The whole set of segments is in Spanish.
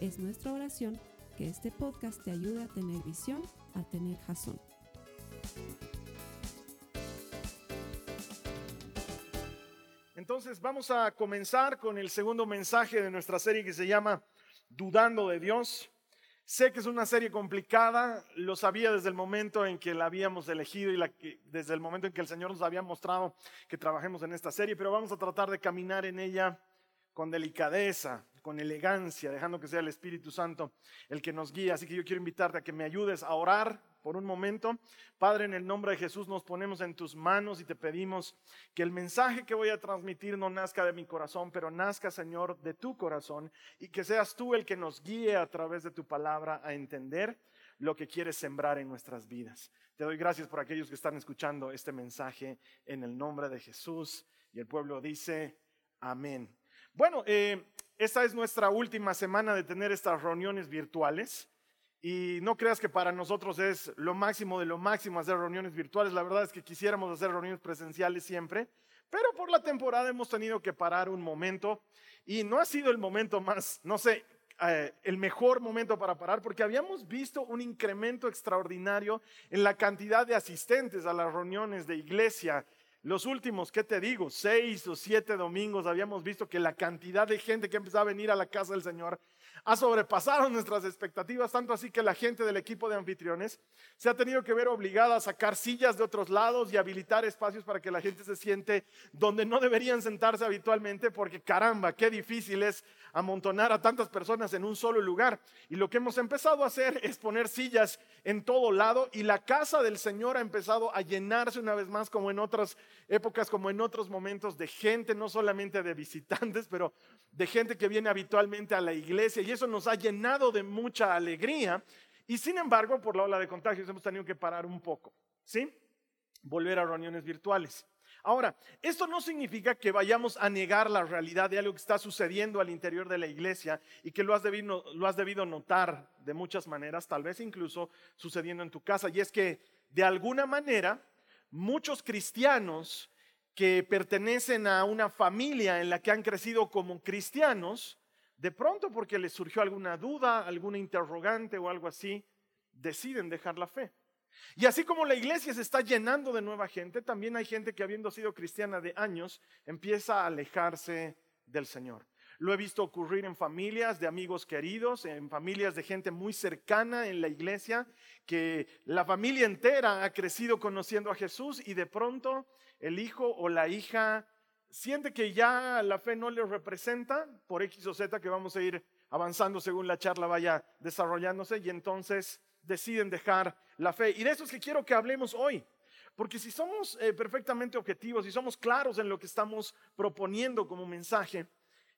Es nuestra oración que este podcast te ayude a tener visión, a tener jazón. Entonces vamos a comenzar con el segundo mensaje de nuestra serie que se llama Dudando de Dios. Sé que es una serie complicada, lo sabía desde el momento en que la habíamos elegido y desde el momento en que el Señor nos había mostrado que trabajemos en esta serie, pero vamos a tratar de caminar en ella con delicadeza, con elegancia, dejando que sea el Espíritu Santo el que nos guíe. Así que yo quiero invitarte a que me ayudes a orar por un momento. Padre, en el nombre de Jesús nos ponemos en tus manos y te pedimos que el mensaje que voy a transmitir no nazca de mi corazón, pero nazca, Señor, de tu corazón y que seas tú el que nos guíe a través de tu palabra a entender lo que quieres sembrar en nuestras vidas. Te doy gracias por aquellos que están escuchando este mensaje en el nombre de Jesús. Y el pueblo dice, amén. Bueno, eh, esta es nuestra última semana de tener estas reuniones virtuales. Y no creas que para nosotros es lo máximo de lo máximo hacer reuniones virtuales. La verdad es que quisiéramos hacer reuniones presenciales siempre, pero por la temporada hemos tenido que parar un momento y no ha sido el momento más, no sé, eh, el mejor momento para parar porque habíamos visto un incremento extraordinario en la cantidad de asistentes a las reuniones de iglesia. Los últimos, ¿qué te digo? Seis o siete domingos habíamos visto que la cantidad de gente que empezaba a venir a la casa del Señor ha sobrepasado nuestras expectativas, tanto así que la gente del equipo de anfitriones se ha tenido que ver obligada a sacar sillas de otros lados y habilitar espacios para que la gente se siente donde no deberían sentarse habitualmente, porque caramba, qué difícil es amontonar a tantas personas en un solo lugar. Y lo que hemos empezado a hacer es poner sillas en todo lado y la casa del Señor ha empezado a llenarse una vez más como en otras épocas, como en otros momentos de gente, no solamente de visitantes, pero de gente que viene habitualmente a la iglesia y eso nos ha llenado de mucha alegría. Y sin embargo, por la ola de contagios hemos tenido que parar un poco, ¿sí? Volver a reuniones virtuales. Ahora, esto no significa que vayamos a negar la realidad de algo que está sucediendo al interior de la iglesia y que lo has, debido, lo has debido notar de muchas maneras, tal vez incluso sucediendo en tu casa. Y es que de alguna manera muchos cristianos que pertenecen a una familia en la que han crecido como cristianos, de pronto porque les surgió alguna duda, alguna interrogante o algo así, deciden dejar la fe. Y así como la iglesia se está llenando de nueva gente, también hay gente que habiendo sido cristiana de años empieza a alejarse del Señor. Lo he visto ocurrir en familias de amigos queridos, en familias de gente muy cercana en la iglesia, que la familia entera ha crecido conociendo a Jesús y de pronto el hijo o la hija siente que ya la fe no le representa por X o Z que vamos a ir avanzando según la charla vaya desarrollándose y entonces deciden dejar la fe. Y de eso es que quiero que hablemos hoy. Porque si somos eh, perfectamente objetivos y somos claros en lo que estamos proponiendo como mensaje,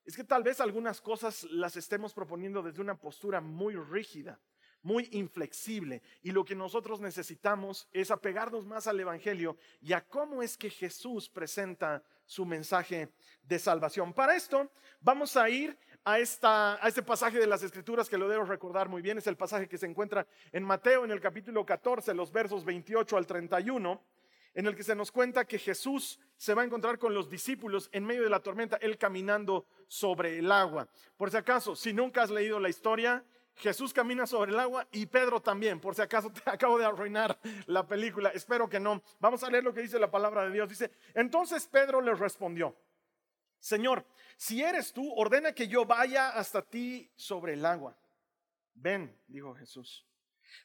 es que tal vez algunas cosas las estemos proponiendo desde una postura muy rígida, muy inflexible. Y lo que nosotros necesitamos es apegarnos más al Evangelio y a cómo es que Jesús presenta su mensaje de salvación. Para esto vamos a ir a, esta, a este pasaje de las Escrituras que lo debo recordar muy bien. Es el pasaje que se encuentra en Mateo en el capítulo 14, los versos 28 al 31 en el que se nos cuenta que Jesús se va a encontrar con los discípulos en medio de la tormenta, él caminando sobre el agua. Por si acaso, si nunca has leído la historia, Jesús camina sobre el agua y Pedro también. Por si acaso te acabo de arruinar la película, espero que no. Vamos a leer lo que dice la palabra de Dios. Dice, entonces Pedro le respondió, Señor, si eres tú, ordena que yo vaya hasta ti sobre el agua. Ven, dijo Jesús.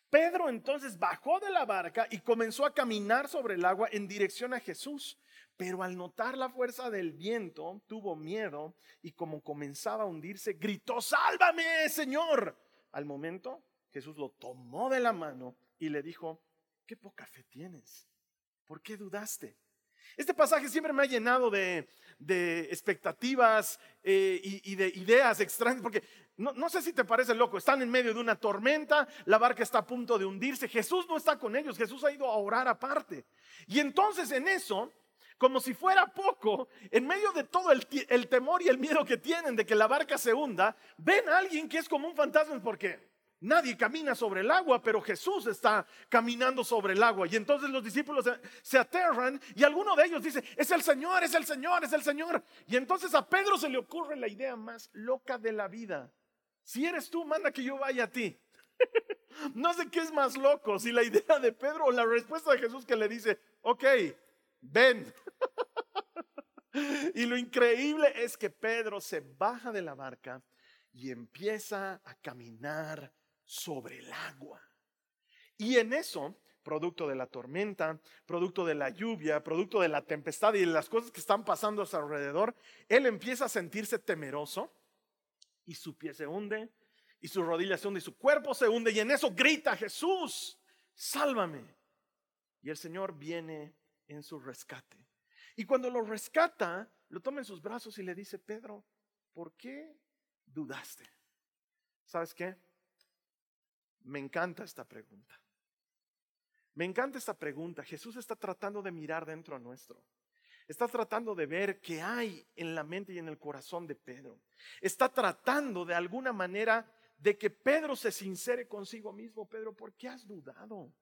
Pedro entonces bajó de la barca y comenzó a caminar sobre el agua en dirección a Jesús. Pero al notar la fuerza del viento, tuvo miedo y como comenzaba a hundirse, gritó, sálvame, Señor. Al momento, Jesús lo tomó de la mano y le dijo, qué poca fe tienes. ¿Por qué dudaste? Este pasaje siempre me ha llenado de, expectativas eh, y, de ideas extrañas, porque no, no, sé si te parece loco, están en medio de una tormenta, la barca está a punto de hundirse, Jesús no está con ellos, Jesús ha ido a orar aparte. Y entonces en eso, como si fuera poco, en medio de todo el, temor y el miedo que tienen de que la barca se hunda, ven a alguien que es como un fantasma, porque Nadie camina sobre el agua, pero Jesús está caminando sobre el agua. Y entonces los discípulos se aterran y alguno de ellos dice, es el Señor, es el Señor, es el Señor. Y entonces a Pedro se le ocurre la idea más loca de la vida. Si eres tú, manda que yo vaya a ti. no sé qué es más loco, si la idea de Pedro o la respuesta de Jesús que le dice, ok, ven. y lo increíble es que Pedro se baja de la barca y empieza a caminar sobre el agua. Y en eso, producto de la tormenta, producto de la lluvia, producto de la tempestad y de las cosas que están pasando a su alrededor, él empieza a sentirse temeroso y su pie se hunde y su rodilla se hunde y su cuerpo se hunde y en eso grita Jesús, sálvame. Y el Señor viene en su rescate. Y cuando lo rescata, lo toma en sus brazos y le dice, Pedro, ¿por qué dudaste? ¿Sabes qué? Me encanta esta pregunta. Me encanta esta pregunta. Jesús está tratando de mirar dentro a nuestro. Está tratando de ver qué hay en la mente y en el corazón de Pedro. Está tratando de alguna manera de que Pedro se sincere consigo mismo. Pedro, ¿por qué has dudado?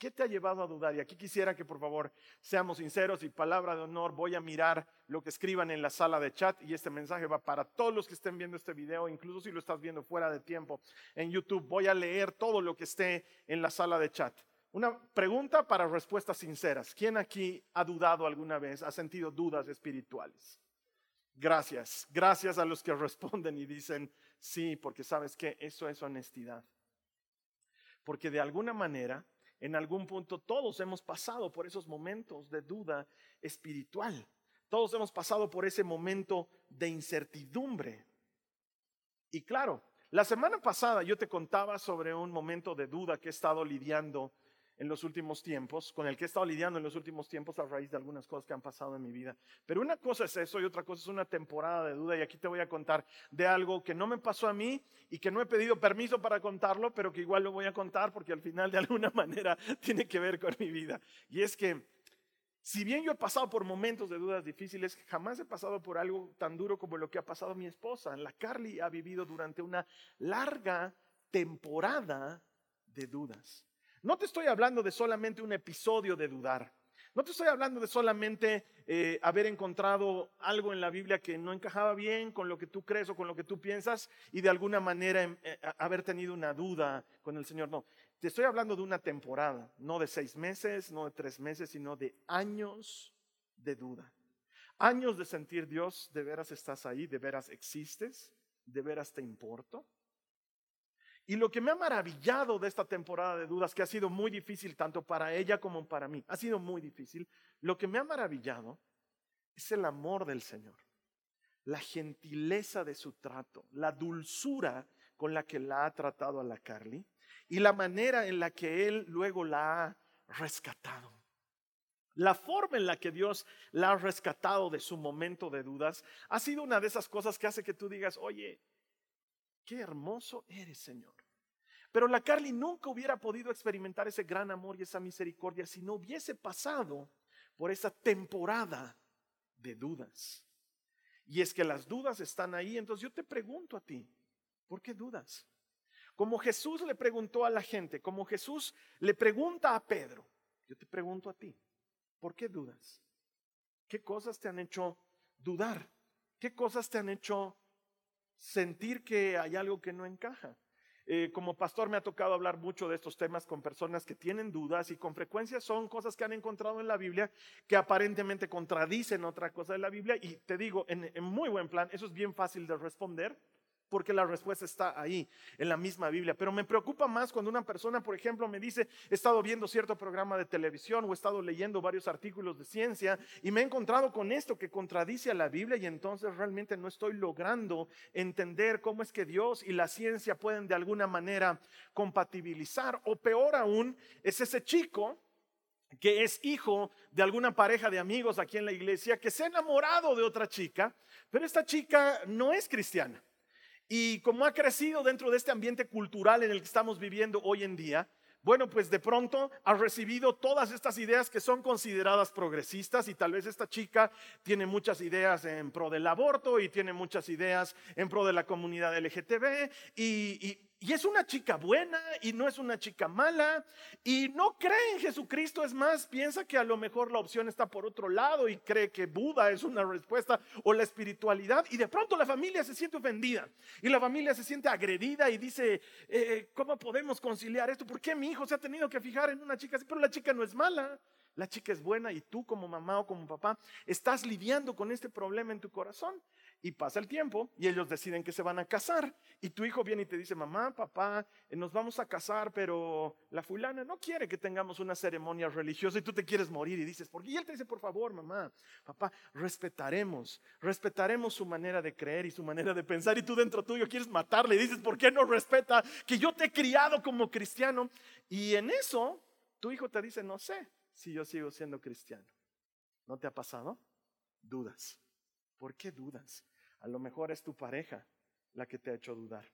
¿Qué te ha llevado a dudar? Y aquí quisiera que por favor seamos sinceros y palabra de honor, voy a mirar lo que escriban en la sala de chat y este mensaje va para todos los que estén viendo este video, incluso si lo estás viendo fuera de tiempo en YouTube, voy a leer todo lo que esté en la sala de chat. Una pregunta para respuestas sinceras. ¿Quién aquí ha dudado alguna vez, ha sentido dudas espirituales? Gracias, gracias a los que responden y dicen sí, porque sabes que eso es honestidad. Porque de alguna manera en algún punto todos hemos pasado por esos momentos de duda espiritual. Todos hemos pasado por ese momento de incertidumbre. Y claro, la semana pasada yo te contaba sobre un momento de duda que he estado lidiando en los últimos tiempos, con el que he estado lidiando en los últimos tiempos a raíz de algunas cosas que han pasado en mi vida. Pero una cosa es eso y otra cosa es una temporada de duda y aquí te voy a contar de algo que no me pasó a mí y que no he pedido permiso para contarlo, pero que igual lo voy a contar porque al final de alguna manera tiene que ver con mi vida. Y es que si bien yo he pasado por momentos de dudas difíciles, jamás he pasado por algo tan duro como lo que ha pasado mi esposa. La Carly ha vivido durante una larga temporada de dudas. No te estoy hablando de solamente un episodio de dudar. No te estoy hablando de solamente eh, haber encontrado algo en la Biblia que no encajaba bien con lo que tú crees o con lo que tú piensas y de alguna manera em, eh, haber tenido una duda con el Señor. No, te estoy hablando de una temporada, no de seis meses, no de tres meses, sino de años de duda. Años de sentir Dios, de veras estás ahí, de veras existes, de veras te importo. Y lo que me ha maravillado de esta temporada de dudas, que ha sido muy difícil tanto para ella como para mí, ha sido muy difícil, lo que me ha maravillado es el amor del Señor, la gentileza de su trato, la dulzura con la que la ha tratado a la Carly y la manera en la que Él luego la ha rescatado. La forma en la que Dios la ha rescatado de su momento de dudas ha sido una de esas cosas que hace que tú digas, oye, qué hermoso eres, Señor. Pero la Carly nunca hubiera podido experimentar ese gran amor y esa misericordia si no hubiese pasado por esa temporada de dudas. Y es que las dudas están ahí. Entonces yo te pregunto a ti, ¿por qué dudas? Como Jesús le preguntó a la gente, como Jesús le pregunta a Pedro, yo te pregunto a ti, ¿por qué dudas? ¿Qué cosas te han hecho dudar? ¿Qué cosas te han hecho sentir que hay algo que no encaja? Eh, como pastor me ha tocado hablar mucho de estos temas con personas que tienen dudas y con frecuencia son cosas que han encontrado en la Biblia que aparentemente contradicen otra cosa de la Biblia. Y te digo, en muy buen plan, eso es bien fácil de responder porque la respuesta está ahí, en la misma Biblia. Pero me preocupa más cuando una persona, por ejemplo, me dice, he estado viendo cierto programa de televisión o he estado leyendo varios artículos de ciencia y me he encontrado con esto que contradice a la Biblia y entonces realmente no estoy logrando entender cómo es que Dios y la ciencia pueden de alguna manera compatibilizar. O peor aún, es ese chico que es hijo de alguna pareja de amigos aquí en la iglesia, que se ha enamorado de otra chica, pero esta chica no es cristiana. Y como ha crecido dentro de este ambiente cultural en el que estamos viviendo hoy en día, bueno, pues de pronto ha recibido todas estas ideas que son consideradas progresistas y tal vez esta chica tiene muchas ideas en pro del aborto y tiene muchas ideas en pro de la comunidad LGTB y, y y es una chica buena y no es una chica mala y no cree en Jesucristo, es más, piensa que a lo mejor la opción está por otro lado y cree que Buda es una respuesta o la espiritualidad y de pronto la familia se siente ofendida y la familia se siente agredida y dice, eh, ¿cómo podemos conciliar esto? ¿Por qué mi hijo se ha tenido que fijar en una chica así? Pero la chica no es mala. La chica es buena y tú como mamá o como papá estás lidiando con este problema en tu corazón. Y pasa el tiempo y ellos deciden que se van a casar. Y tu hijo viene y te dice, mamá, papá, eh, nos vamos a casar, pero la fulana no quiere que tengamos una ceremonia religiosa y tú te quieres morir. Y dices, ¿por qué? Y él te dice, por favor, mamá, papá, respetaremos, respetaremos su manera de creer y su manera de pensar. Y tú dentro tuyo quieres matarle y dices, ¿por qué no respeta que yo te he criado como cristiano? Y en eso, tu hijo te dice, no sé si yo sigo siendo cristiano. ¿No te ha pasado? Dudas. ¿Por qué dudas? A lo mejor es tu pareja la que te ha hecho dudar.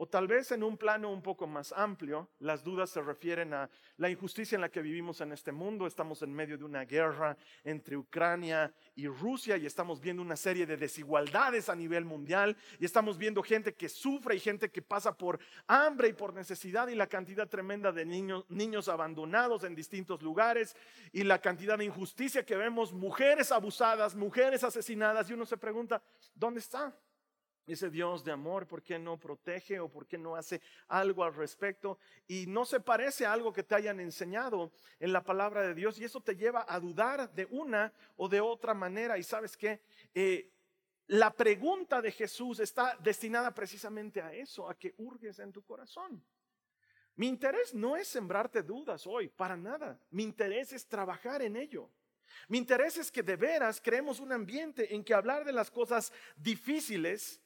O tal vez en un plano un poco más amplio, las dudas se refieren a la injusticia en la que vivimos en este mundo. Estamos en medio de una guerra entre Ucrania y Rusia y estamos viendo una serie de desigualdades a nivel mundial y estamos viendo gente que sufre y gente que pasa por hambre y por necesidad y la cantidad tremenda de niños, niños abandonados en distintos lugares y la cantidad de injusticia que vemos, mujeres abusadas, mujeres asesinadas y uno se pregunta, ¿dónde está? Ese Dios de amor, ¿por qué no protege o por qué no hace algo al respecto? Y no se parece a algo que te hayan enseñado en la palabra de Dios y eso te lleva a dudar de una o de otra manera. Y sabes que eh, la pregunta de Jesús está destinada precisamente a eso, a que hurgues en tu corazón. Mi interés no es sembrarte dudas hoy, para nada. Mi interés es trabajar en ello. Mi interés es que de veras creemos un ambiente en que hablar de las cosas difíciles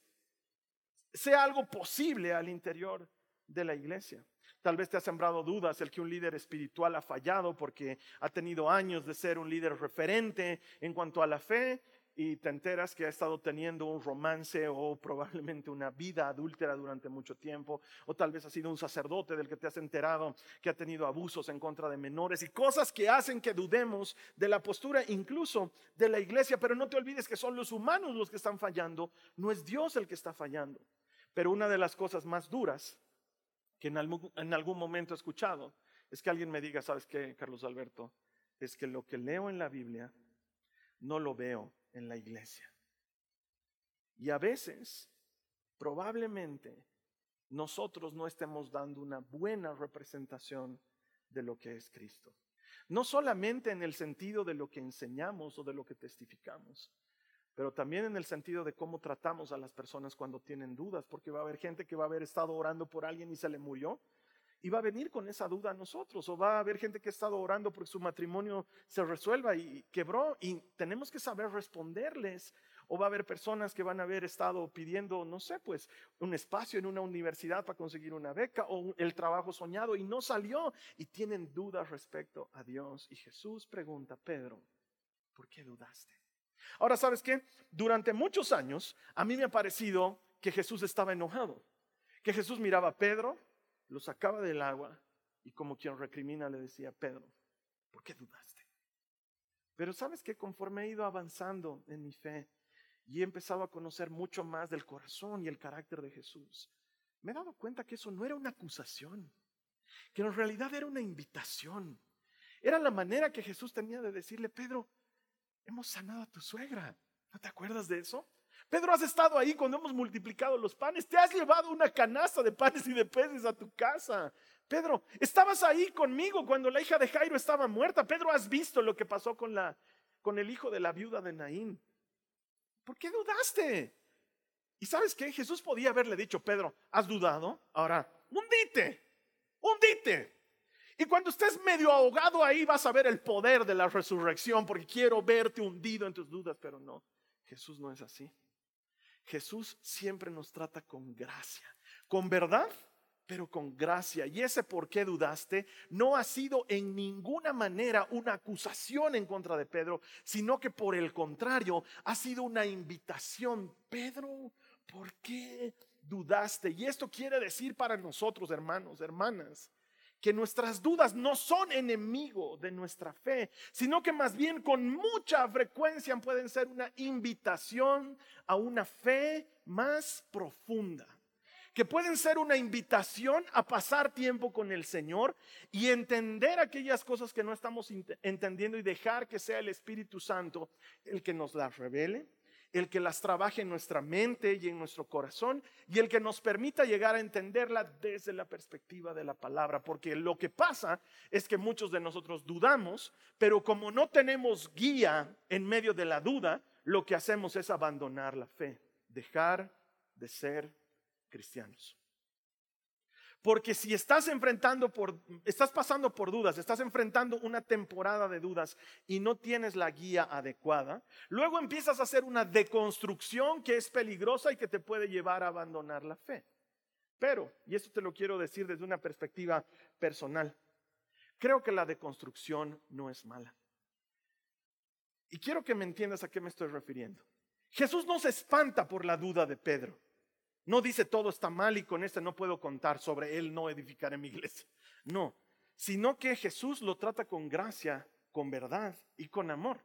sea algo posible al interior de la iglesia. Tal vez te ha sembrado dudas el que un líder espiritual ha fallado porque ha tenido años de ser un líder referente en cuanto a la fe y te enteras que ha estado teniendo un romance o probablemente una vida adúltera durante mucho tiempo, o tal vez ha sido un sacerdote del que te has enterado que ha tenido abusos en contra de menores y cosas que hacen que dudemos de la postura incluso de la iglesia, pero no te olvides que son los humanos los que están fallando, no es Dios el que está fallando. Pero una de las cosas más duras que en algún, momento he escuchado es que alguien me diga, ¿sabes qué, Carlos Alberto? Es que lo que leo en la Biblia no lo veo en la iglesia. Y a veces, probablemente, nosotros no estemos dando una buena representación de lo que es Cristo. No solamente en el sentido de lo que enseñamos o de lo que testificamos, pero también en el sentido de cómo tratamos a las personas cuando tienen dudas, porque va a haber gente que va a haber estado orando por alguien y se le murió y va a venir con esa duda a nosotros, o va a haber gente que ha estado orando porque su matrimonio se resuelva y quebró y tenemos que saber responderles, o va a haber personas que van a haber estado pidiendo, no sé, pues un espacio en una universidad para conseguir una beca o el trabajo soñado y no salió y tienen dudas respecto a Dios. Y Jesús pregunta, Pedro, ¿por qué dudaste? Ahora, ¿sabes qué? Durante muchos años a mí me ha parecido que Jesús estaba enojado, que Jesús miraba a Pedro, lo sacaba del agua y como quien recrimina le decía, Pedro, ¿por qué dudaste? Pero sabes que conforme he ido avanzando en mi fe y he empezado a conocer mucho más del corazón y el carácter de Jesús, me he dado cuenta que eso no era una acusación, que en realidad era una invitación. Era la manera que Jesús tenía de decirle, Pedro, hemos sanado a tu suegra. ¿No te acuerdas de eso? Pedro, has estado ahí cuando hemos multiplicado los panes. Te has llevado una canasta de panes y de peces a tu casa. Pedro, estabas ahí conmigo cuando la hija de Jairo estaba muerta. Pedro, has visto lo que pasó con, la, con el hijo de la viuda de Naín. ¿Por qué dudaste? Y sabes qué? Jesús podía haberle dicho, Pedro, ¿has dudado? Ahora, hundite, hundite. Y cuando estés medio ahogado ahí vas a ver el poder de la resurrección porque quiero verte hundido en tus dudas, pero no, Jesús no es así. Jesús siempre nos trata con gracia, con verdad pero con gracia. Y ese por qué dudaste no ha sido en ninguna manera una acusación en contra de Pedro, sino que por el contrario ha sido una invitación. Pedro, ¿por qué dudaste? Y esto quiere decir para nosotros, hermanos, hermanas, que nuestras dudas no son enemigo de nuestra fe, sino que más bien con mucha frecuencia pueden ser una invitación a una fe más profunda que pueden ser una invitación a pasar tiempo con el Señor y entender aquellas cosas que no estamos entendiendo y dejar que sea el Espíritu Santo el que nos las revele, el que las trabaje en nuestra mente y en nuestro corazón y el que nos permita llegar a entenderla desde la perspectiva de la palabra. Porque lo que pasa es que muchos de nosotros dudamos, pero como no tenemos guía en medio de la duda, lo que hacemos es abandonar la fe, dejar de ser cristianos. Porque si estás enfrentando por, estás pasando por dudas, estás enfrentando una temporada de dudas y no tienes la guía adecuada, luego empiezas a hacer una deconstrucción que es peligrosa y que te puede llevar a abandonar la fe. Pero, y esto te lo quiero decir desde una perspectiva personal, creo que la deconstrucción no es mala. Y quiero que me entiendas a qué me estoy refiriendo. Jesús no se espanta por la duda de Pedro. No dice todo está mal y con este no puedo contar, sobre él no edificaré mi iglesia. No, sino que Jesús lo trata con gracia, con verdad y con amor.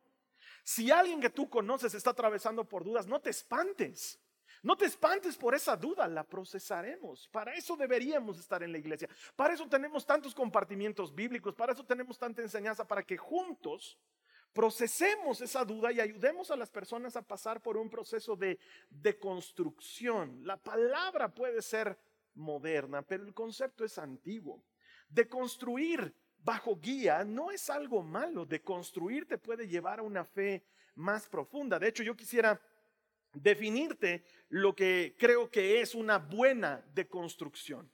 Si alguien que tú conoces está atravesando por dudas, no te espantes. No te espantes por esa duda, la procesaremos. Para eso deberíamos estar en la iglesia. Para eso tenemos tantos compartimientos bíblicos, para eso tenemos tanta enseñanza, para que juntos procesemos esa duda y ayudemos a las personas a pasar por un proceso de, de construcción. La palabra puede ser moderna, pero el concepto es antiguo. De construir bajo guía no es algo malo, de construir te puede llevar a una fe más profunda. De hecho, yo quisiera definirte lo que creo que es una buena deconstrucción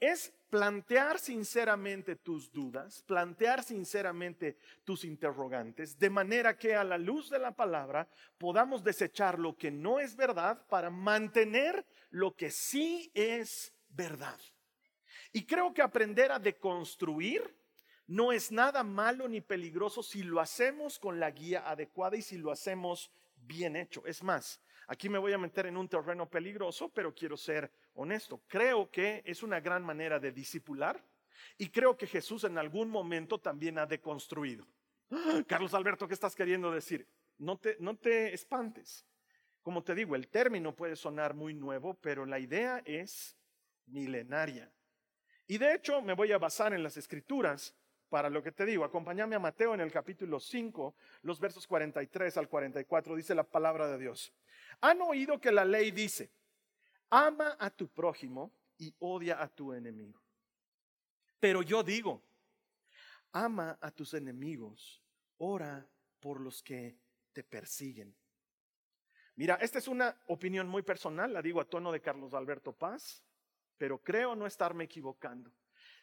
es plantear sinceramente tus dudas, plantear sinceramente tus interrogantes, de manera que a la luz de la palabra podamos desechar lo que no es verdad para mantener lo que sí es verdad. Y creo que aprender a deconstruir no es nada malo ni peligroso si lo hacemos con la guía adecuada y si lo hacemos bien hecho. Es más, aquí me voy a meter en un terreno peligroso, pero quiero ser honesto. Creo que es una gran manera de disipular y creo que Jesús en algún momento también ha deconstruido. Carlos Alberto, ¿qué estás queriendo decir? No te, no te espantes. Como te digo, el término puede sonar muy nuevo, pero la idea es milenaria. Y de hecho me voy a basar en las escrituras para lo que te digo. Acompáñame a Mateo en el capítulo 5, los versos 43 al 44, dice la palabra de Dios. Han oído que la ley dice, ama a tu prójimo y odia a tu enemigo. Pero yo digo, ama a tus enemigos, ora por los que te persiguen. Mira, esta es una opinión muy personal, la digo a tono de Carlos Alberto Paz, pero creo no estarme equivocando.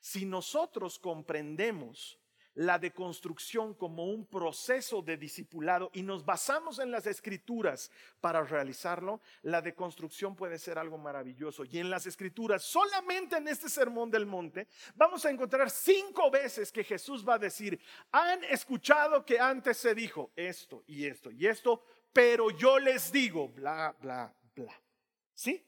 Si nosotros comprendemos la deconstrucción como un proceso de discipulado y nos basamos en las escrituras para realizarlo, la deconstrucción puede ser algo maravilloso. Y en las escrituras, solamente en este sermón del monte, vamos a encontrar cinco veces que Jesús va a decir, han escuchado que antes se dijo esto y esto y esto, pero yo les digo, bla, bla, bla. ¿Sí?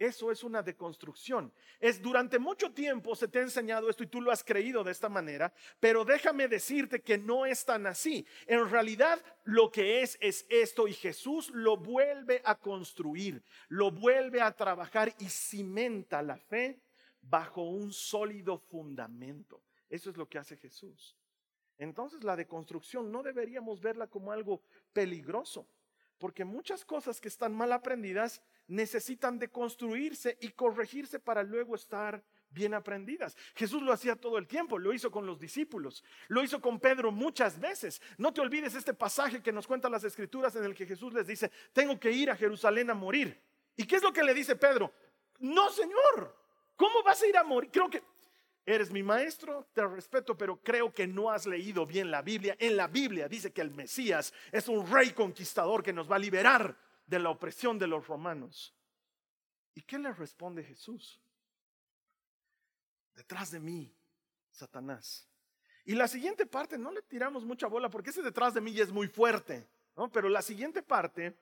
Eso es una deconstrucción. Es durante mucho tiempo se te ha enseñado esto y tú lo has creído de esta manera, pero déjame decirte que no es tan así. En realidad lo que es es esto y Jesús lo vuelve a construir, lo vuelve a trabajar y cimenta la fe bajo un sólido fundamento. Eso es lo que hace Jesús. Entonces la deconstrucción no deberíamos verla como algo peligroso, porque muchas cosas que están mal aprendidas necesitan de construirse y corregirse para luego estar bien aprendidas. Jesús lo hacía todo el tiempo, lo hizo con los discípulos, lo hizo con Pedro muchas veces. No te olvides este pasaje que nos cuenta las escrituras en el que Jesús les dice, tengo que ir a Jerusalén a morir. ¿Y qué es lo que le dice Pedro? No, Señor, ¿cómo vas a ir a morir? Creo que eres mi maestro, te respeto, pero creo que no has leído bien la Biblia. En la Biblia dice que el Mesías es un rey conquistador que nos va a liberar de la opresión de los romanos. ¿Y qué le responde Jesús? detrás de mí, Satanás. Y la siguiente parte, no le tiramos mucha bola porque ese detrás de mí ya es muy fuerte, ¿no? Pero la siguiente parte,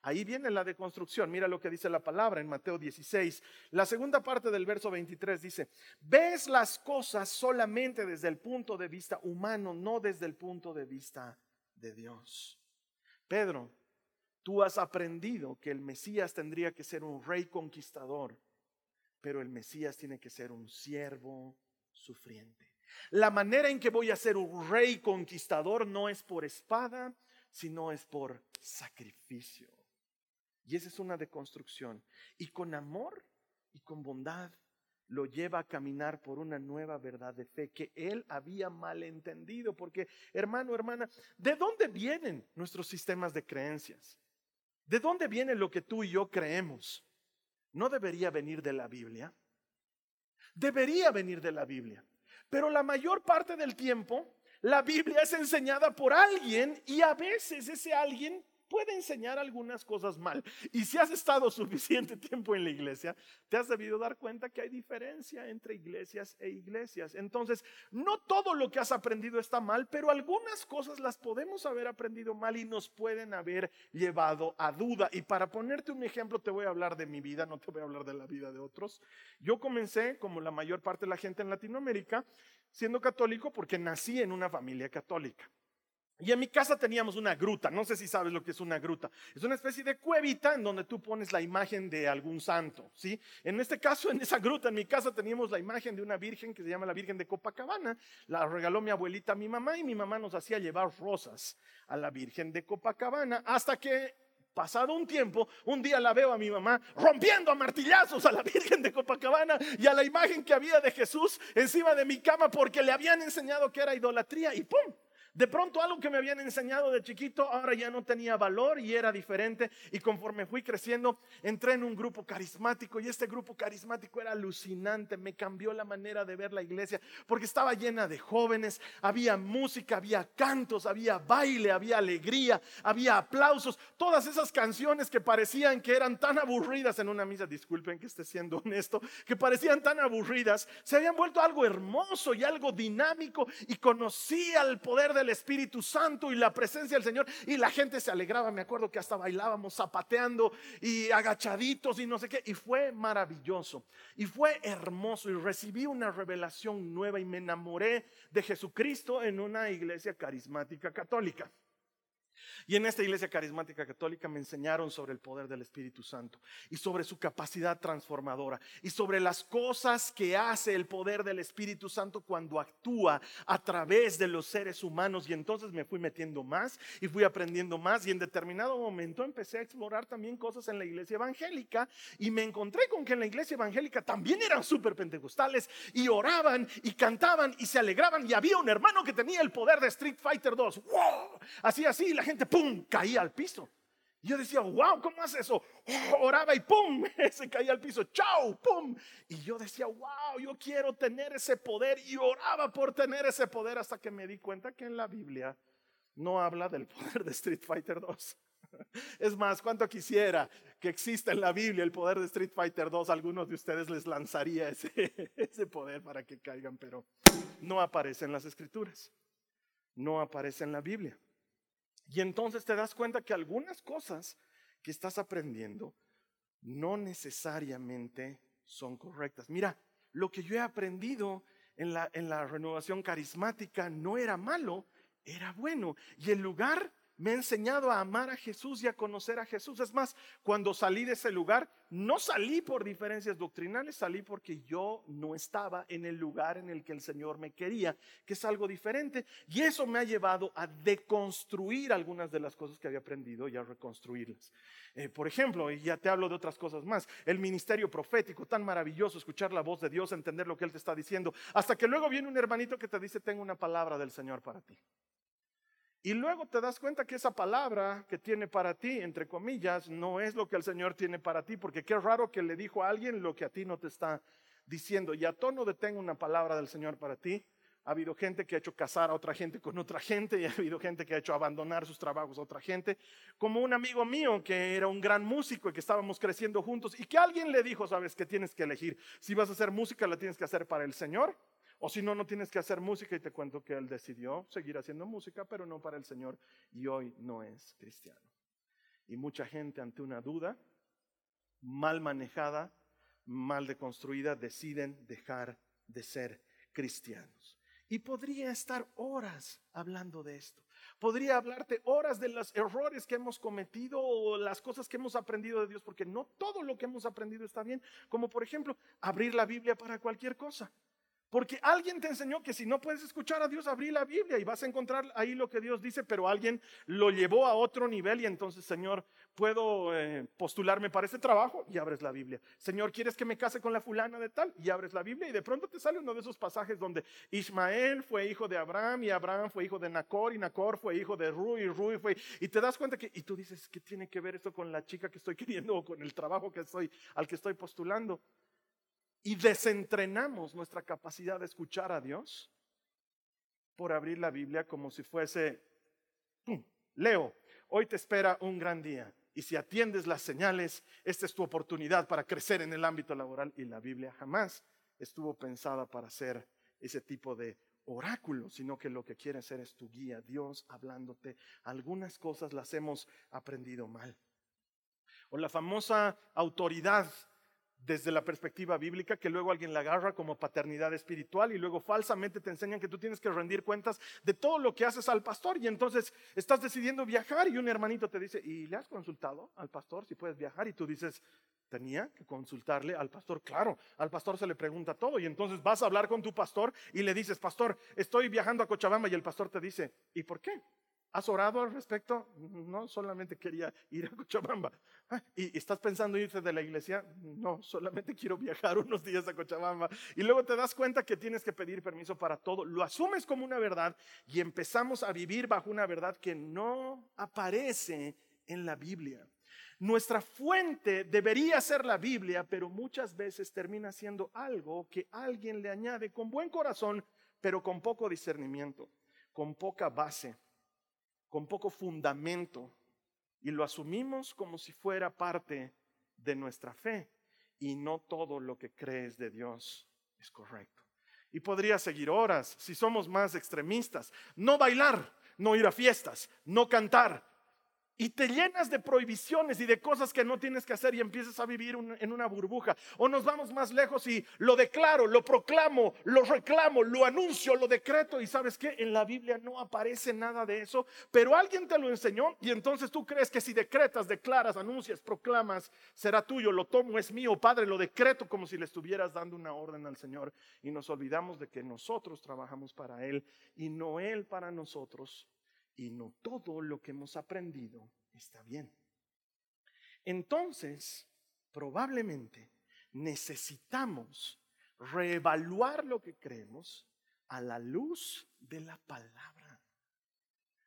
ahí viene la deconstrucción. Mira lo que dice la palabra en Mateo 16. La segunda parte del verso 23 dice, ves las cosas solamente desde el punto de vista humano, no desde el punto de vista de Dios. Pedro, tú has aprendido que el Mesías tendría que ser un rey conquistador, pero el Mesías tiene que ser un siervo sufriente. La manera en que voy a ser un rey conquistador no es por espada, sino es por sacrificio. Y esa es una deconstrucción. Y con amor y con bondad lo lleva a caminar por una nueva verdad de fe que él había malentendido. Porque, hermano, hermana, ¿de dónde vienen nuestros sistemas de creencias? ¿De dónde viene lo que tú y yo creemos? ¿No debería venir de la Biblia? Debería venir de la Biblia. Pero la mayor parte del tiempo, la Biblia es enseñada por alguien y a veces ese alguien puede enseñar algunas cosas mal. Y si has estado suficiente tiempo en la iglesia, te has debido dar cuenta que hay diferencia entre iglesias e iglesias. Entonces, no todo lo que has aprendido está mal, pero algunas cosas las podemos haber aprendido mal y nos pueden haber llevado a duda. Y para ponerte un ejemplo, te voy a hablar de mi vida, no te voy a hablar de la vida de otros. Yo comencé, como la mayor parte de la gente en Latinoamérica, siendo católico porque nací en una familia católica. Y en mi casa teníamos una gruta, no sé si sabes lo que es una gruta. Es una especie de cuevita en donde tú pones la imagen de algún santo, ¿sí? En este caso, en esa gruta, en mi casa teníamos la imagen de una virgen que se llama la Virgen de Copacabana. La regaló mi abuelita a mi mamá y mi mamá nos hacía llevar rosas a la Virgen de Copacabana hasta que pasado un tiempo, un día la veo a mi mamá rompiendo a martillazos a la Virgen de Copacabana y a la imagen que había de Jesús encima de mi cama porque le habían enseñado que era idolatría y ¡pum! De pronto algo que me habían enseñado de chiquito ahora ya no tenía valor y era diferente. Y conforme fui creciendo, entré en un grupo carismático y este grupo carismático era alucinante. Me cambió la manera de ver la iglesia porque estaba llena de jóvenes, había música, había cantos, había baile, había alegría, había aplausos. Todas esas canciones que parecían que eran tan aburridas en una misa, disculpen que esté siendo honesto, que parecían tan aburridas, se habían vuelto algo hermoso y algo dinámico y conocí al poder del Espíritu Santo y la presencia del Señor y la gente se alegraba. Me acuerdo que hasta bailábamos zapateando y agachaditos y no sé qué. Y fue maravilloso y fue hermoso y recibí una revelación nueva y me enamoré de Jesucristo en una iglesia carismática católica. Y en esta iglesia carismática católica me enseñaron sobre el poder del Espíritu Santo y sobre su capacidad transformadora y sobre las cosas que hace el poder del Espíritu Santo cuando actúa a través de los seres humanos. Y entonces me fui metiendo más y fui aprendiendo más y en determinado momento empecé a explorar también cosas en la iglesia evangélica y me encontré con que en la iglesia evangélica también eran súper pentecostales y oraban y cantaban y se alegraban y había un hermano que tenía el poder de Street Fighter 2. ¡Wow! Así así, la gente ¡pum! caía al piso. Yo decía, wow, ¿cómo hace eso? oraba y ¡pum! Se caía al piso, ¡chao! ¡pum! Y yo decía, wow, yo quiero tener ese poder. Y oraba por tener ese poder hasta que me di cuenta que en la Biblia no habla del poder de Street Fighter 2. Es más, cuánto quisiera que exista en la Biblia el poder de Street Fighter 2, algunos de ustedes les lanzaría ese, ese poder para que caigan, pero no aparece en las escrituras, no aparece en la Biblia. Y entonces te das cuenta que algunas cosas que estás aprendiendo no necesariamente son correctas. Mira, lo que yo he aprendido en la, en la renovación carismática no era malo, era bueno. Y el lugar me ha enseñado a amar a Jesús y a conocer a Jesús. Es más, cuando salí de ese lugar, no salí por diferencias doctrinales, salí porque yo no estaba en el lugar en el que el Señor me quería, que es algo diferente. Y eso me ha llevado a deconstruir algunas de las cosas que había aprendido y a reconstruirlas. Eh, por ejemplo, y ya te hablo de otras cosas más, el ministerio profético, tan maravilloso, escuchar la voz de Dios, entender lo que Él te está diciendo, hasta que luego viene un hermanito que te dice, tengo una palabra del Señor para ti. Y luego te das cuenta que esa palabra que tiene para ti, entre comillas, no es lo que el Señor tiene para ti, porque qué raro que le dijo a alguien lo que a ti no te está diciendo. Y a tono de tengo una palabra del Señor para ti, Ha habido gente que ha hecho casar a otra gente con otra gente y ha habido gente que ha hecho abandonar sus trabajos a otra gente. Como un amigo mío que era un gran músico y que estábamos creciendo juntos y que alguien le dijo, sabes, que tienes que elegir. Si vas a hacer música, la tienes que hacer para el Señor o si no, no tienes que hacer música y te cuento que él decidió seguir haciendo música, pero no para el Señor y hoy no es cristiano. Y mucha gente ante una duda, mal manejada, mal deconstruida, deciden dejar de ser cristianos. Y podría estar horas hablando de esto. Podría hablarte horas de los errores que hemos cometido o las cosas que hemos aprendido de Dios, porque no todo lo que hemos aprendido está bien. Como por ejemplo, abrir la Biblia para cualquier cosa. Porque alguien te enseñó que si no puedes escuchar a Dios, abrí la Biblia y vas a encontrar ahí lo que Dios dice, pero alguien lo llevó a otro nivel y entonces, Señor, puedo eh, postularme para ese trabajo y abres la Biblia. Señor, ¿quieres que me case con la fulana de tal? Y abres la Biblia y de pronto te sale uno de esos pasajes donde Ismael fue hijo de Abraham y Abraham fue hijo de Nacor y Nacor fue hijo de Ru y Ru fue... Y te das cuenta que, y tú dices, ¿qué tiene que ver esto con la chica que estoy queriendo o con el trabajo que estoy, al que estoy postulando? Y desentrenamos nuestra capacidad de escuchar a Dios por abrir la Biblia como si fuese, Leo, hoy te espera un gran día y si atiendes las señales, esta es tu oportunidad para crecer en el ámbito laboral y la Biblia jamás estuvo pensada para ser ese tipo de oráculo, sino que lo que quiere ser es tu guía, Dios hablándote. Algunas cosas las hemos aprendido mal. O la famosa autoridad desde la perspectiva bíblica, que luego alguien la agarra como paternidad espiritual y luego falsamente te enseñan que tú tienes que rendir cuentas de todo lo que haces al pastor y entonces estás decidiendo viajar y un hermanito te dice, ¿y le has consultado al pastor si puedes viajar? Y tú dices, tenía que consultarle al pastor, claro, al pastor se le pregunta todo y entonces vas a hablar con tu pastor y le dices, pastor, estoy viajando a Cochabamba y el pastor te dice, ¿y por qué? ¿Has orado al respecto? No, solamente quería ir a Cochabamba. Ah, ¿Y estás pensando irte de la iglesia? No, solamente quiero viajar unos días a Cochabamba. Y luego te das cuenta que tienes que pedir permiso para todo. Lo asumes como una verdad y empezamos a vivir bajo una verdad que no aparece en la Biblia. Nuestra fuente debería ser la Biblia, pero muchas veces termina siendo algo que alguien le añade con buen corazón, pero con poco discernimiento, con poca base con poco fundamento y lo asumimos como si fuera parte de nuestra fe y no todo lo que crees de Dios es correcto. Y podría seguir horas si somos más extremistas. No bailar, no ir a fiestas, no cantar, y te llenas de prohibiciones y de cosas que no tienes que hacer y empiezas a vivir en una burbuja. O nos vamos más lejos y lo declaro, lo proclamo, lo reclamo, lo anuncio, lo decreto. Y sabes que en la Biblia no aparece nada de eso, pero alguien te lo enseñó y entonces tú crees que si decretas, declaras, anuncias, proclamas, será tuyo, lo tomo, es mío, Padre, lo decreto como si le estuvieras dando una orden al Señor. Y nos olvidamos de que nosotros trabajamos para Él y no Él para nosotros y no todo lo que hemos aprendido está bien. Entonces, probablemente necesitamos reevaluar lo que creemos a la luz de la palabra.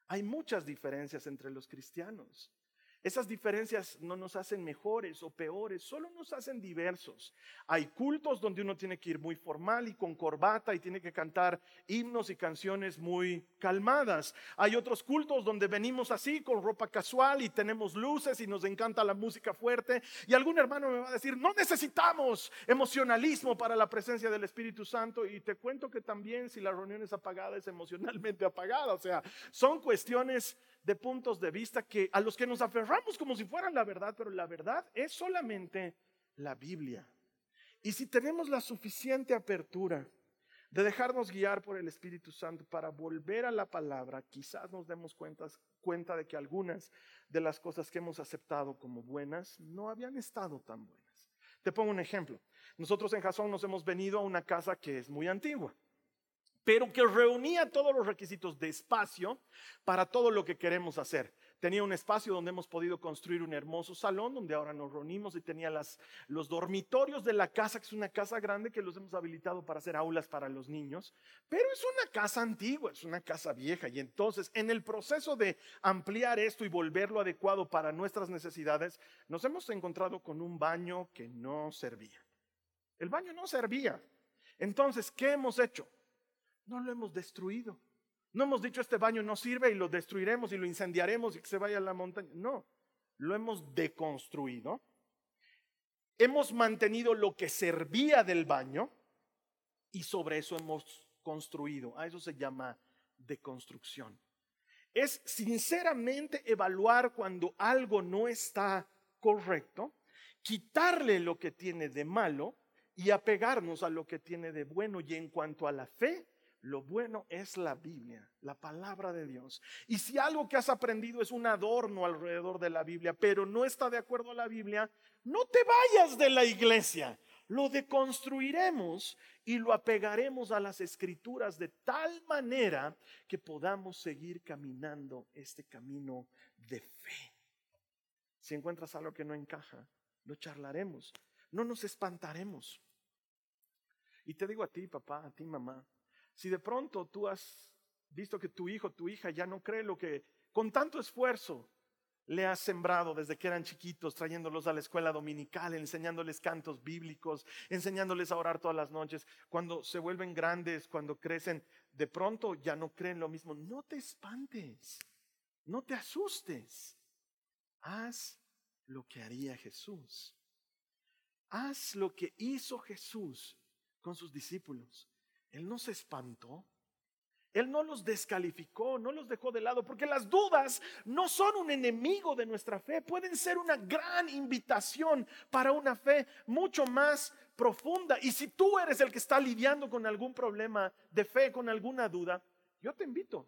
Hay muchas diferencias entre los cristianos. Esas diferencias no nos hacen mejores o peores, solo nos hacen diversos. Hay cultos donde uno tiene que ir muy formal y con corbata y tiene que cantar himnos y canciones muy calmadas. Hay otros cultos donde venimos así con ropa casual y tenemos luces y nos encanta la música fuerte. Y algún hermano me va a decir, no necesitamos emocionalismo para la presencia del Espíritu Santo. Y te cuento que también si la reunión es apagada es emocionalmente apagada. O sea, son cuestiones de puntos de vista que a los que nos aferramos como si fueran la verdad, pero la verdad es solamente la Biblia. Y si tenemos la suficiente apertura de dejarnos guiar por el Espíritu Santo para volver a la palabra, quizás nos demos cuenta, de que algunas de las cosas que hemos aceptado como buenas no habían estado tan buenas. Te pongo un ejemplo. Nosotros en Jasón nos hemos venido a una casa que es muy antigua pero que reunía todos los requisitos de espacio para todo lo que queremos hacer. Tenía un espacio donde hemos podido construir un hermoso salón, donde ahora nos reunimos y tenía los dormitorios de la casa, que es una casa grande que los hemos habilitado para hacer aulas para los niños, pero es una casa antigua, es una casa vieja. Y entonces, en el proceso de ampliar esto y volverlo adecuado para nuestras necesidades, nos hemos encontrado con un baño que no servía. El baño no servía. Entonces, ¿qué hemos hecho? No lo hemos destruido. No hemos dicho este baño no sirve y lo destruiremos y lo incendiaremos y que se vaya a la montaña. No, lo hemos deconstruido. Hemos mantenido lo que servía del baño y sobre eso hemos construido. A eso se llama deconstrucción. Es sinceramente evaluar cuando algo no está correcto, quitarle lo que tiene de malo y apegarnos a lo que tiene de bueno. Y en cuanto a la fe, lo bueno es la Biblia, la palabra de Dios. Y si algo que has aprendido es un adorno alrededor de la Biblia, pero no está de acuerdo a la Biblia, no te vayas de la iglesia. Lo deconstruiremos y lo apegaremos a las escrituras de tal manera que podamos seguir caminando este camino de fe. Si encuentras algo que no encaja, lo charlaremos. No nos espantaremos. Y te digo a ti, papá, a ti, mamá, si de pronto tú has visto que tu hijo, tu hija ya no cree lo que con tanto esfuerzo le has sembrado desde que eran chiquitos, trayéndolos a la escuela dominical, enseñándoles cantos bíblicos, enseñándoles a orar todas las noches. Cuando se vuelven grandes, cuando crecen, de pronto ya no creen lo mismo. No te espantes, no te asustes. Haz lo que haría Jesús. Haz lo que hizo Jesús con sus discípulos. Él no se espantó. Él no los descalificó, no los dejó de lado, porque las dudas no son un enemigo de nuestra fe, pueden ser una gran invitación para una fe mucho más profunda. Y si tú eres el que está lidiando con algún problema de fe, con alguna duda, yo te invito,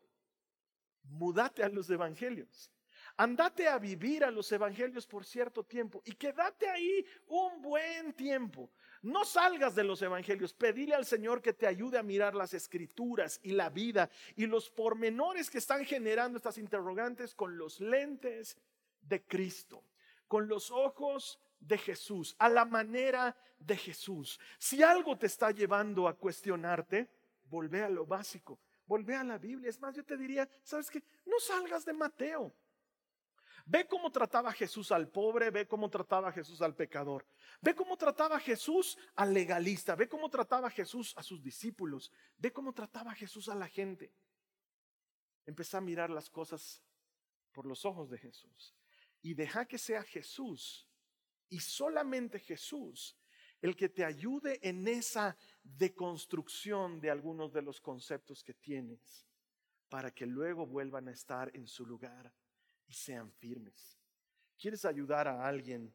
mudate a los evangelios. Andate a vivir a los evangelios por cierto tiempo y quédate ahí un buen tiempo. No salgas de los evangelios, pedile al Señor que te ayude a mirar las escrituras y la vida y los pormenores que están generando estas interrogantes con los lentes de Cristo, con los ojos de Jesús, a la manera de Jesús. Si algo te está llevando a cuestionarte, volvé a lo básico, volvé a la Biblia. Es más, yo te diría, ¿sabes qué? No salgas de Mateo. Ve cómo trataba Jesús al pobre, ve cómo trataba Jesús al pecador, ve cómo trataba Jesús al legalista, ve cómo trataba Jesús a sus discípulos, ve cómo trataba Jesús a la gente. Empezá a mirar las cosas por los ojos de Jesús. Y deja que sea Jesús y solamente Jesús el que te ayude en esa deconstrucción de algunos de los conceptos que tienes para que luego vuelvan a estar en su lugar sean firmes. ¿Quieres ayudar a alguien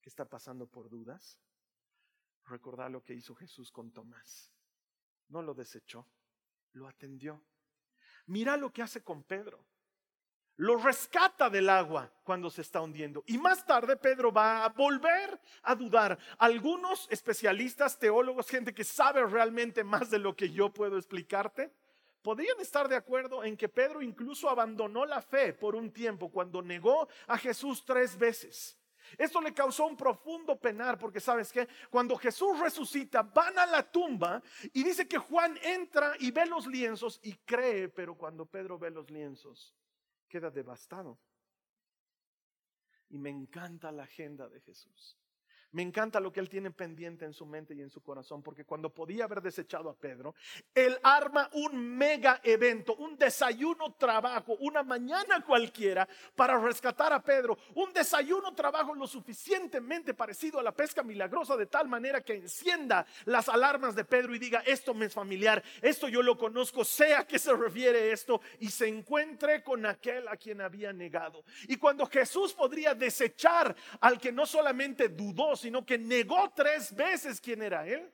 que está pasando por dudas? Recordar lo que hizo Jesús con Tomás. No lo desechó, lo atendió. Mira lo que hace con Pedro. Lo rescata del agua cuando se está hundiendo. Y más tarde Pedro va a volver a dudar. Algunos especialistas, teólogos, gente que sabe realmente más de lo que yo puedo explicarte, podrían estar de acuerdo en que Pedro incluso abandonó la fe por un tiempo cuando negó a Jesús tres veces. Esto le causó un profundo penar porque sabes que cuando Jesús resucita van a la tumba y dice que Juan entra y ve los lienzos y cree, pero cuando Pedro ve los lienzos queda devastado. Y me encanta la agenda de Jesús. Me encanta lo que él tiene pendiente en su mente y en su corazón, porque cuando podía haber desechado a Pedro, él arma un mega evento, un desayuno trabajo, una mañana cualquiera para rescatar a Pedro, un desayuno trabajo lo suficientemente parecido a la pesca milagrosa de tal manera que encienda las alarmas de Pedro y diga, esto me es familiar, esto yo lo conozco, sé a qué se refiere esto, y se encuentre con aquel a quien había negado. Y cuando Jesús podría desechar al que no solamente dudó, sino que negó tres veces quién era Él,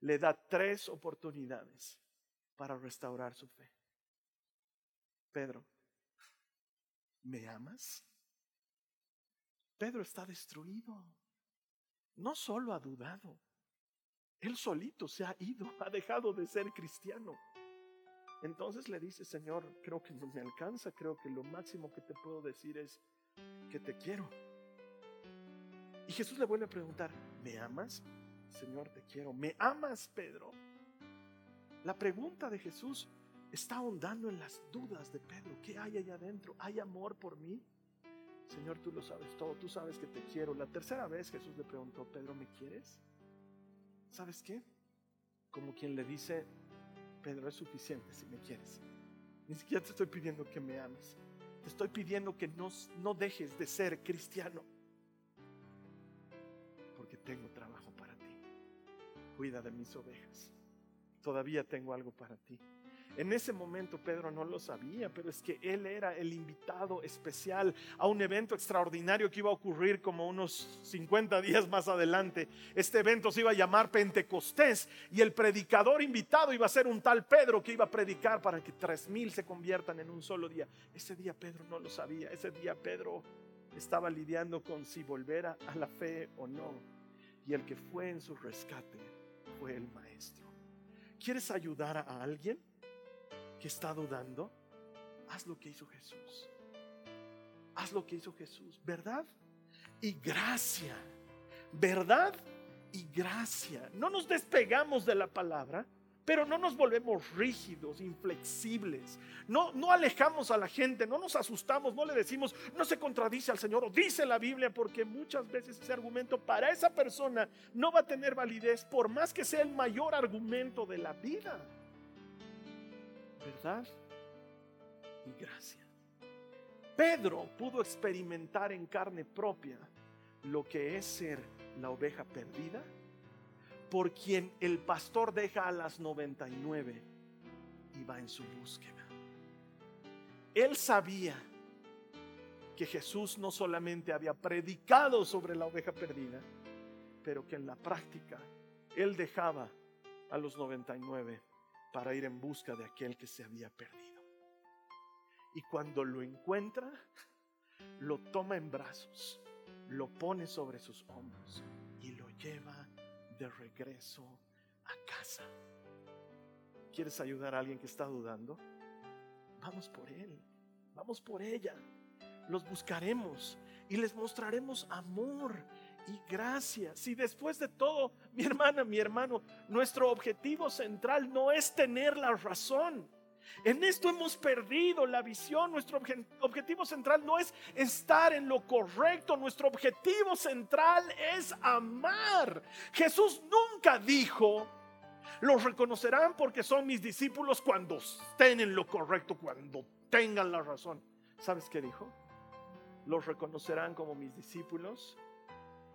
le da tres oportunidades para restaurar su fe. Pedro, ¿me amas? Pedro está destruido. No solo ha dudado, él solito se ha ido, ha dejado de ser cristiano. Entonces le dice, Señor, creo que no me alcanza, creo que lo máximo que te puedo decir es que te quiero. Y Jesús le vuelve a preguntar, ¿me amas? Señor, te quiero. ¿Me amas, Pedro? La pregunta de Jesús está ahondando en las dudas de Pedro. ¿Qué hay allá adentro? ¿Hay amor por mí? Señor, tú lo sabes todo, tú sabes que te quiero. La tercera vez Jesús le preguntó, Pedro, ¿me quieres? ¿Sabes qué? Como quien le dice, Pedro, es suficiente si me quieres. Ni siquiera te estoy pidiendo que me ames. Te estoy pidiendo que no, no dejes de ser cristiano. Tengo trabajo para ti. Cuida de mis ovejas. Todavía tengo algo para ti. En ese momento Pedro no lo sabía, pero es que él era el invitado especial a un evento extraordinario que iba a ocurrir como unos 50 días más adelante. Este evento se iba a llamar Pentecostés y el predicador invitado iba a ser un tal Pedro que iba a predicar para que tres mil se conviertan en un solo día. Ese día Pedro no lo sabía, ese día Pedro estaba lidiando con si volver a la fe o no. Y el que fue en su rescate fue el maestro. ¿Quieres ayudar a alguien? que está dudando, haz lo que hizo Jesús. Haz lo que hizo Jesús, ¿verdad? Y gracia, ¿verdad? Y gracia. No nos despegamos de la palabra, pero no nos volvemos rígidos, inflexibles. No, no alejamos a la gente, no nos asustamos, no le decimos, no se contradice al Señor o dice la Biblia, porque muchas veces ese argumento para esa persona no va a tener validez, por más que sea el mayor argumento de la vida verdad y gracia. Pedro pudo experimentar en carne propia lo que es ser la oveja perdida, por quien el pastor deja a las 99 y va en su búsqueda. Él sabía que Jesús no solamente había predicado sobre la oveja perdida, pero que en la práctica él dejaba a los 99 para ir en busca de aquel que se había perdido. Y cuando lo encuentra, lo toma en brazos, lo pone sobre sus hombros y lo lleva de regreso a casa. ¿Quieres ayudar a alguien que está dudando? Vamos por él, vamos por ella. Los buscaremos y les mostraremos amor y gracias. Si después de todo, mi hermana, mi hermano, nuestro objetivo central no es tener la razón. En esto hemos perdido la visión. Nuestro objetivo central no es estar en lo correcto. Nuestro objetivo central es amar. Jesús nunca dijo, los reconocerán porque son mis discípulos cuando estén en lo correcto, cuando tengan la razón. ¿Sabes qué dijo? Los reconocerán como mis discípulos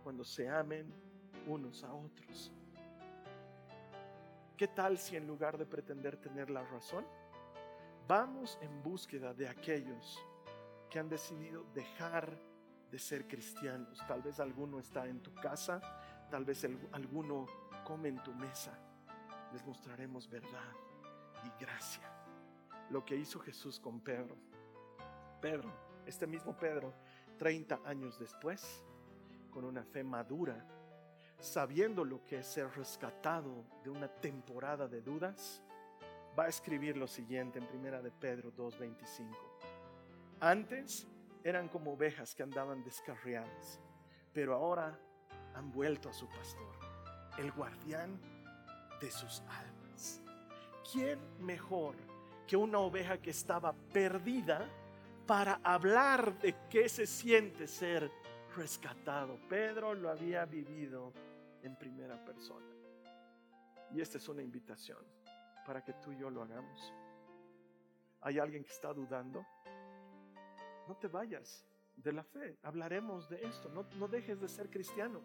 cuando se amen unos a otros. ¿Qué tal si en lugar de pretender tener la razón, vamos en búsqueda de aquellos que han decidido dejar de ser cristianos? Tal vez alguno está en tu casa, tal vez alguno come en tu mesa. Les mostraremos verdad y gracia. Lo que hizo Jesús con Pedro. Pedro, este mismo Pedro, 30 años después, con una fe madura, sabiendo lo que es ser rescatado de una temporada de dudas, va a escribir lo siguiente en Primera de Pedro 2:25. Antes eran como ovejas que andaban descarriadas, pero ahora han vuelto a su pastor, el guardián de sus almas. ¿Quién mejor que una oveja que estaba perdida para hablar de qué se siente ser rescatado. Pedro lo había vivido en primera persona. Y esta es una invitación para que tú y yo lo hagamos. ¿Hay alguien que está dudando? No te vayas de la fe. Hablaremos de esto. No, no dejes de ser cristiano.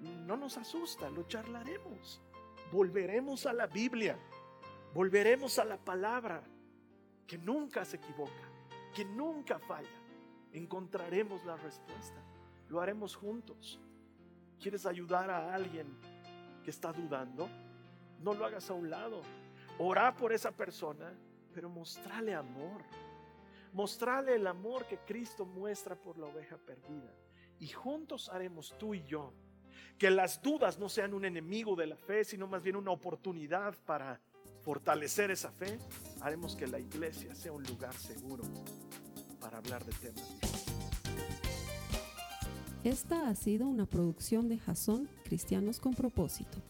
No nos asusta, lo charlaremos. Volveremos a la Biblia. Volveremos a la palabra que nunca se equivoca, que nunca falla encontraremos la respuesta. Lo haremos juntos. ¿Quieres ayudar a alguien que está dudando? No lo hagas a un lado. Ora por esa persona, pero mostrale amor. Mostrale el amor que Cristo muestra por la oveja perdida. Y juntos haremos tú y yo que las dudas no sean un enemigo de la fe, sino más bien una oportunidad para fortalecer esa fe. Haremos que la iglesia sea un lugar seguro para hablar de temas Esta ha sido una producción de Jason Cristianos con Propósito.